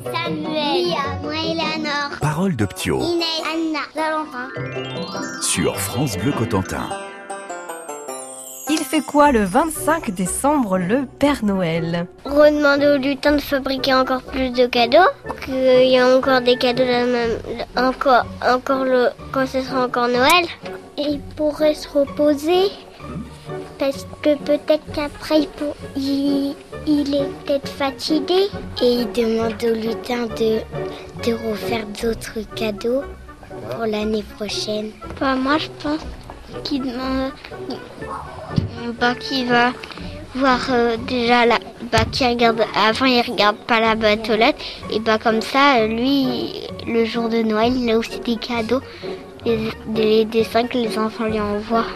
Samuel, Lia, moi Eleanor, Parole de Ptio Inès, Anna, Valentin. sur France Bleu Cotentin. Il fait quoi le 25 décembre, le Père Noël? Redemander au lutin de fabriquer encore plus de cadeaux, qu'il y a encore des cadeaux la même, encore, encore le, quand ce sera encore Noël. Et il pourrait se reposer, parce que peut-être qu'après il, est peut-être fatigué. Et il demande au lutin de, de refaire d'autres cadeaux pour l'année prochaine. Bah, moi je pense qu'il demande bah, qui va voir euh, déjà la bah, qui regarde avant il regarde pas la boîte et bah comme ça lui le jour de Noël il a aussi des cadeaux. Des, des dessins que les enfants lui envoient.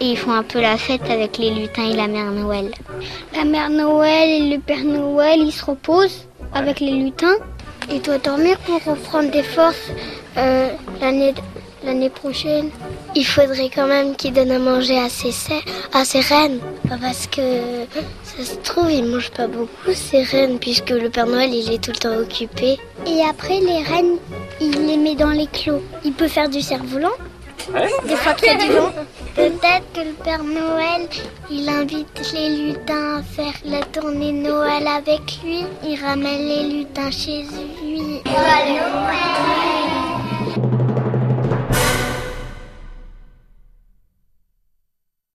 Et ils font un peu la fête avec les lutins et la mère Noël. La mère Noël et le père Noël ils se reposent avec les lutins. Il doit dormir pour reprendre des forces euh, l'année prochaine? Il faudrait quand même qu'il donne à manger à ses, se- à ses reines. Bah, Parce que ça se trouve, il mange pas beaucoup ses reines, puisque le Père Noël, il est tout le temps occupé. Et après, les reines, il les met dans les clos. Il peut faire du cerf-volant, des fois qu'il y a du vent. Peut-être que le Père Noël, il invite les lutins à faire la tournée Noël avec lui. Il ramène les lutins chez lui. Noël